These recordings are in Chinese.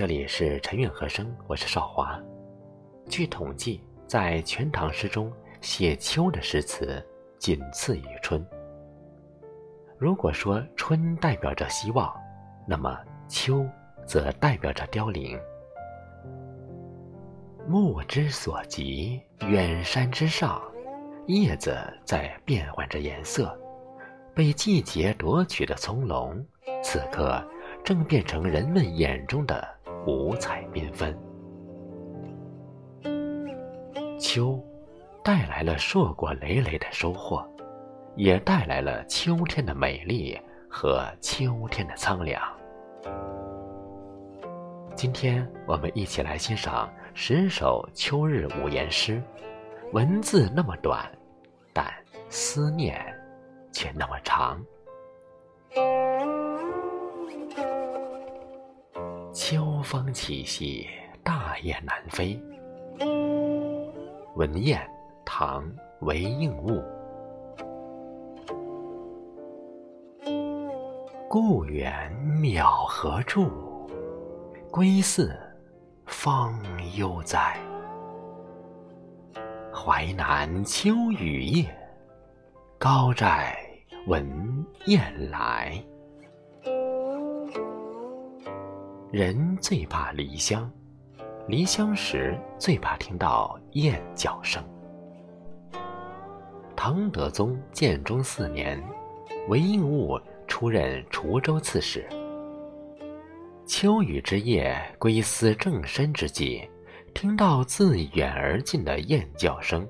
这里是陈韵和声，我是少华。据统计，在《全唐诗》中写秋的诗词仅次于春。如果说春代表着希望，那么秋则代表着凋零。目之所及，远山之上，叶子在变换着颜色，被季节夺取的葱茏，此刻正变成人们眼中的五彩缤纷。秋，带来了硕果累累的收获，也带来了秋天的美丽和秋天的苍凉。今天我们一起来欣赏十首秋日五言诗，文字那么短，但思念却那么长。秋风起兮，大雁南飞。文燕，唐·韦应物。故园渺何处？归似，方悠哉。淮南秋雨夜，高斋闻雁来。人最怕离乡。离乡时最怕听到雁叫声。唐德宗建中四年，韦应物出任滁州刺史。秋雨之夜，归思正深之际，听到自远而近的雁叫声，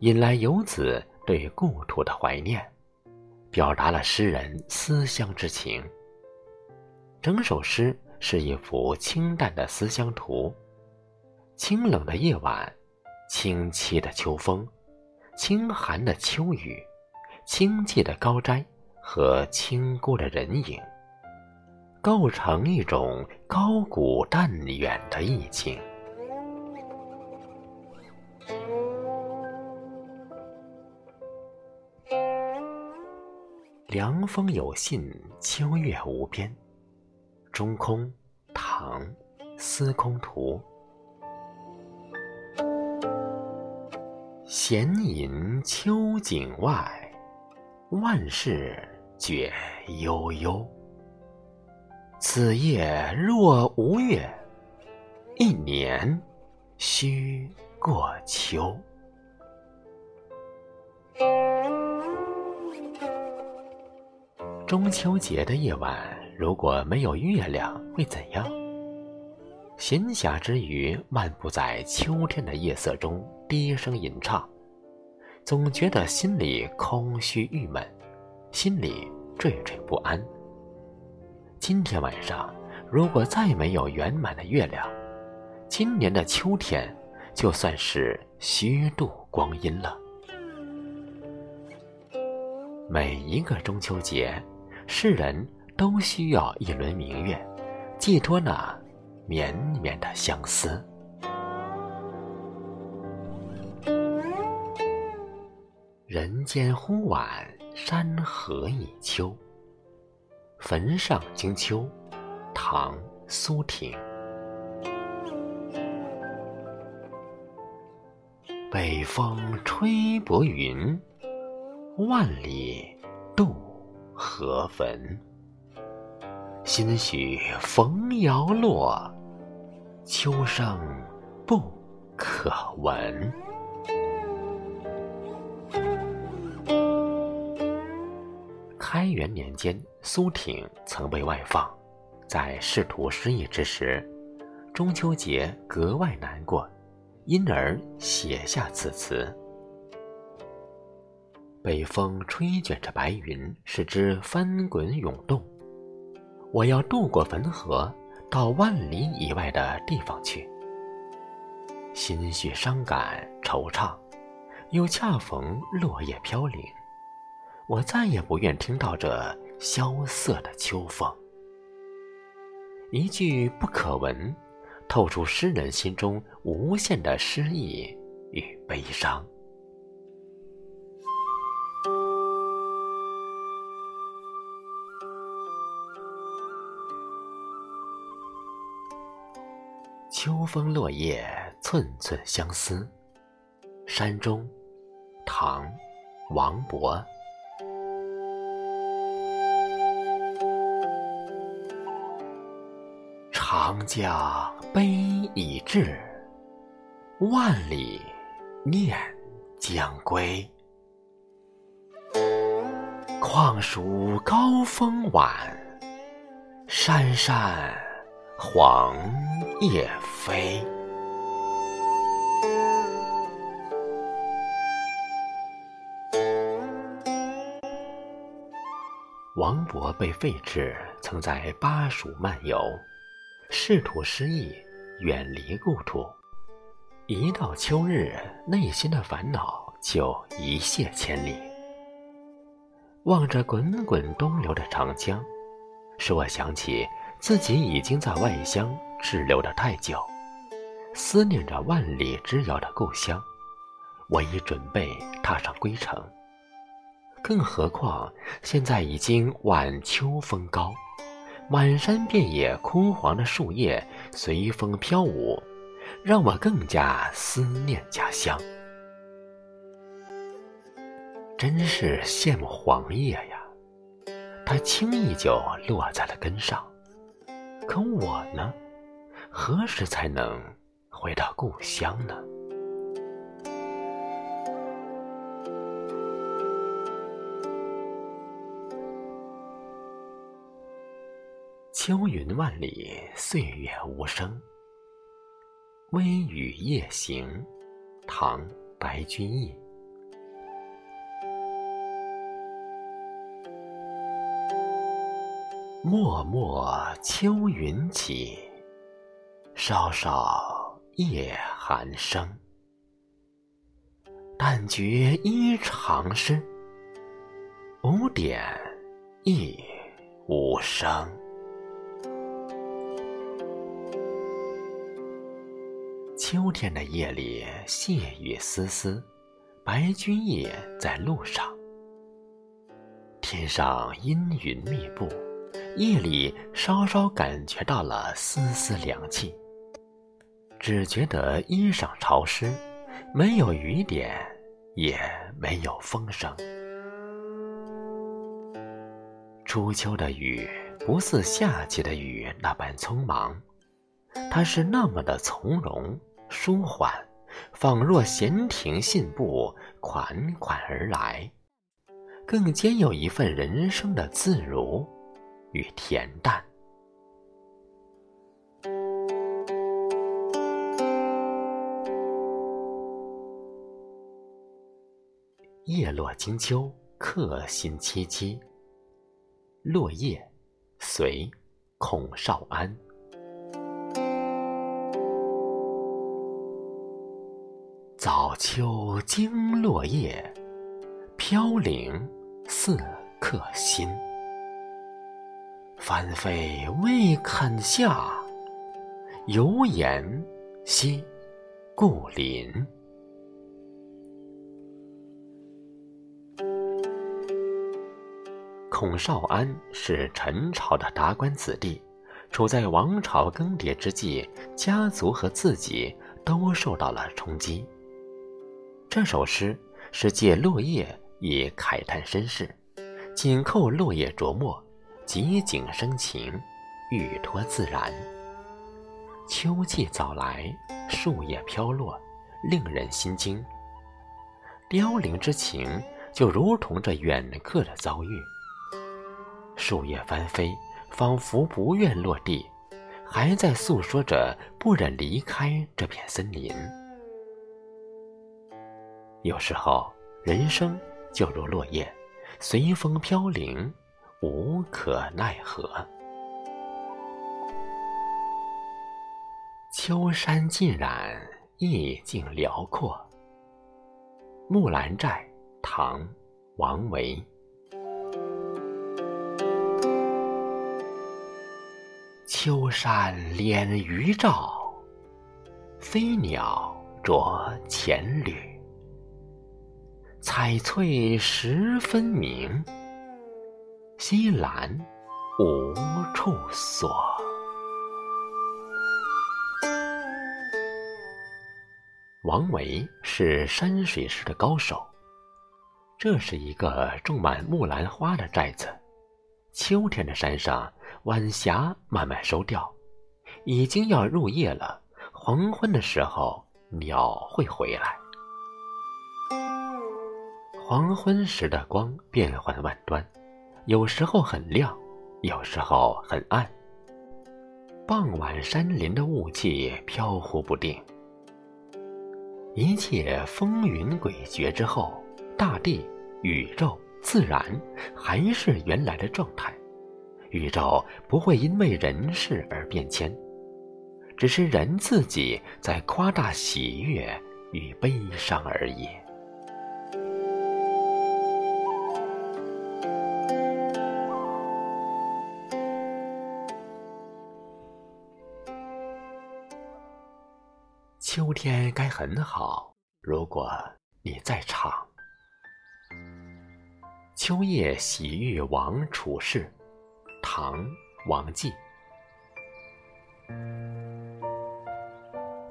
引来游子对故土的怀念，表达了诗人思乡之情。整首诗。是一幅清淡的思乡图，清冷的夜晚，清凄的秋风，清寒的秋雨，清寂的高斋和清孤的人影，构成一种高古淡远的意境。凉风有信，秋月无边。中空，唐，司空图。闲吟秋景外，万事觉悠悠。此夜若无月，一年须过秋。中秋节的夜晚。如果没有月亮会怎样？闲暇之余，漫步在秋天的夜色中，低声吟唱，总觉得心里空虚郁闷，心里惴惴不安。今天晚上，如果再没有圆满的月亮，今年的秋天就算是虚度光阴了。每一个中秋节，世人。都需要一轮明月，寄托那绵绵的相思。人间忽晚，山河已秋。坟上惊秋，唐·苏婷。北风吹薄云，万里渡河汾。心许逢摇落，秋声不可闻。开元年间，苏挺曾被外放，在仕途失意之时，中秋节格外难过，因而写下此词。北风吹卷着白云，使之翻滚涌动。我要渡过汾河，到万里以外的地方去。心绪伤感惆怅，又恰逢落叶飘零，我再也不愿听到这萧瑟的秋风。一句不可闻，透出诗人心中无限的诗意与悲伤。秋风落叶，寸寸相思。山中，唐·王勃。长江悲已滞，万里念将归。况属高风晚，山山黄叶飞。王勃被废止，曾在巴蜀漫游，仕途失意，远离故土。一到秋日，内心的烦恼就一泻千里。望着滚滚东流的长江，使我想起自己已经在外乡滞留的太久，思念着万里之遥的故乡。我已准备踏上归程，更何况现在已经晚秋风高，满山遍野枯黄的树叶随风飘舞，让我更加思念家乡。真是羡慕黄叶呀，它轻易就落在了根上。可我呢，何时才能回到故乡呢？秋云万里，岁月无声。微雨夜行，唐·白居易。脉脉秋云起，稍稍夜寒声。但觉衣裳湿，五点亦无声。秋天的夜里，细雨丝丝，白居易在路上。天上阴云密布。夜里稍稍感觉到了丝丝凉气，只觉得衣裳潮湿，没有雨点，也没有风声。初秋的雨不似夏季的雨那般匆忙，它是那么的从容舒缓，仿若闲庭信步，款款而来，更兼有一份人生的自如。与恬淡。叶落金秋，客心凄凄。落叶，随孔少安。早秋惊落叶，飘零似客心。翻飞未肯下，犹言惜故林。孔少安是陈朝的达官子弟，处在王朝更迭之际，家族和自己都受到了冲击。这首诗是借落叶以慨叹身世，紧扣落叶着墨。极景生情，欲托自然。秋季早来，树叶飘落，令人心惊。凋零之情，就如同这远客的遭遇。树叶翻飞，仿佛不愿落地，还在诉说着不忍离开这片森林。有时候，人生就如落叶，随风飘零。无可奈何。秋山尽染，意境辽阔。木兰寨，唐·王维。秋山敛余照，飞鸟着前缕。彩翠十分明。西兰无处所。王维是山水诗的高手。这是一个种满木兰花的寨子。秋天的山上，晚霞慢慢收掉，已经要入夜了。黄昏的时候，鸟会回来。黄昏时的光变幻万端，有时候很亮，有时候很暗。傍晚，山林的雾气飘忽不定。一切风云诡谲之后，大地、宇宙、自然还是原来的状态。宇宙不会因为人事而变迁，只是人自己在夸大喜悦与悲伤而已。秋天该很好，如果你在场。秋夜喜遇王处士，唐·王绩。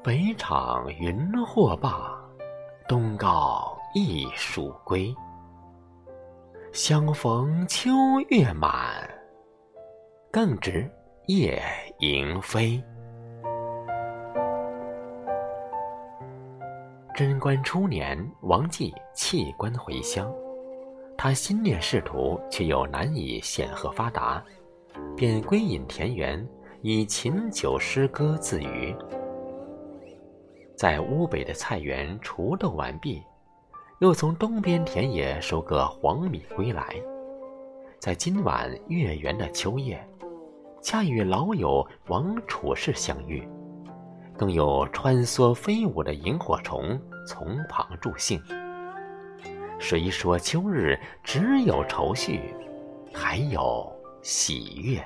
北场云或罢，东皋一暑归。相逢秋月满，更值夜莺飞。贞观初年，王继弃官回乡，他心念仕途，却又难以显赫发达，便归隐田园，以琴酒诗歌自娱。在乌北的菜园锄豆完毕，又从东边田野收割黄米归来，在今晚月圆的秋夜，恰与老友王处士相遇。更有穿梭飞舞的萤火虫从旁助兴。谁说秋日只有愁绪，还有喜悦？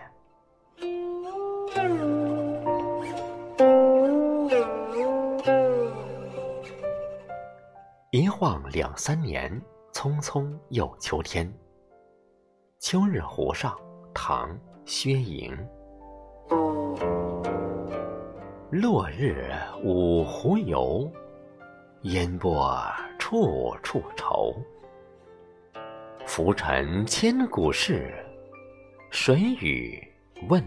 一晃两三年，匆匆又秋天。《秋日湖上》唐·薛莹。落日五湖游，烟波处处愁。浮沉千古事，谁与问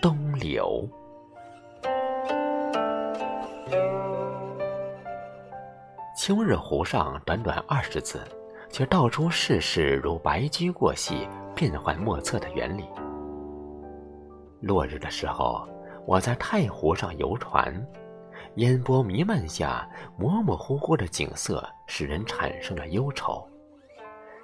东流？秋日湖上短短二十字，却道出世事如白驹过隙、变幻莫测的原理。落日的时候。我在太湖上游船，烟波弥漫下，模模糊糊的景色使人产生了忧愁。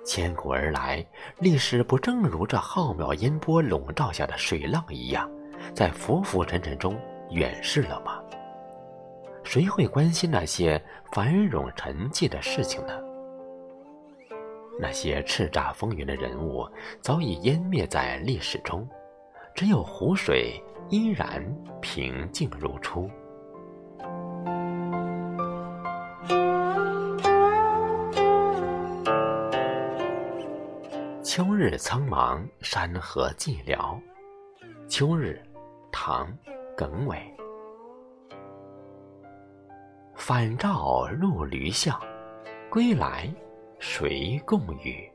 千古而来，历史不正如这浩渺烟波笼罩下的水浪一样，在浮浮沉沉中远逝了吗？谁会关心那些繁荣沉寂的事情呢？那些叱咤风云的人物早已湮灭在历史中，只有湖水。依然平静如初。秋日苍茫，山河寂寥。秋日，唐·耿伟。返照入驴巷，归来谁共语？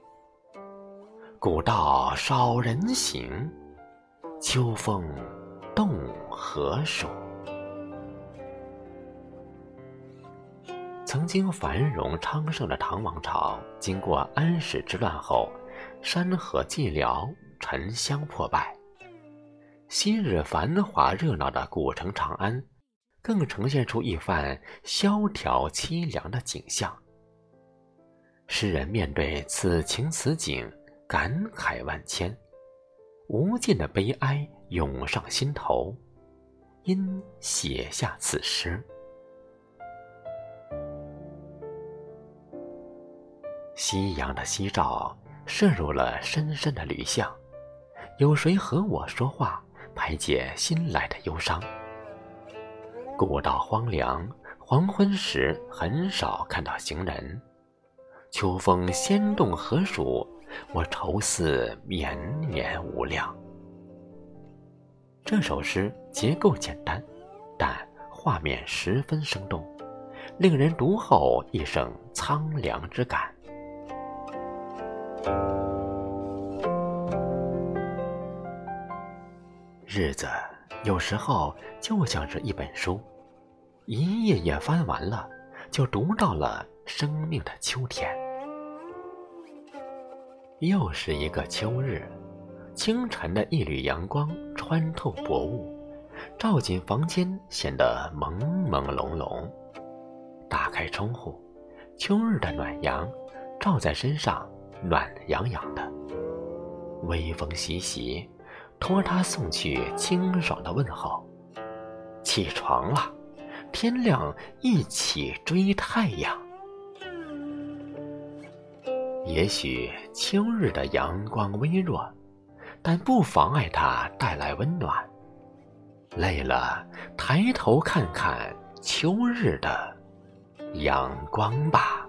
古道少人行，秋风。动何属？曾经繁荣昌盛的唐王朝，经过安史之乱后，山河寂寥，沉香破败。昔日繁华热闹的古城长安，更呈现出一番萧条凄凉的景象。诗人面对此情此景，感慨万千，无尽的悲哀。涌上心头，因写下此诗。夕阳的夕照射入了深深的驴巷，有谁和我说话，排解心来的忧伤？古道荒凉，黄昏时很少看到行人。秋风掀动何属？我愁思绵绵无量。这首诗结构简单，但画面十分生动，令人读后一生苍凉之感。日子有时候就像是一本书，一页页翻完了，就读到了生命的秋天。又是一个秋日，清晨的一缕阳光穿透薄雾，照进房间，显得朦朦胧胧。打开窗户，秋日的暖阳照在身上，暖洋洋的。微风习习。托他送去清爽的问候。起床了，天亮一起追太阳。也许秋日的阳光微弱，但不妨碍它带来温暖。累了，抬头看看秋日的阳光吧。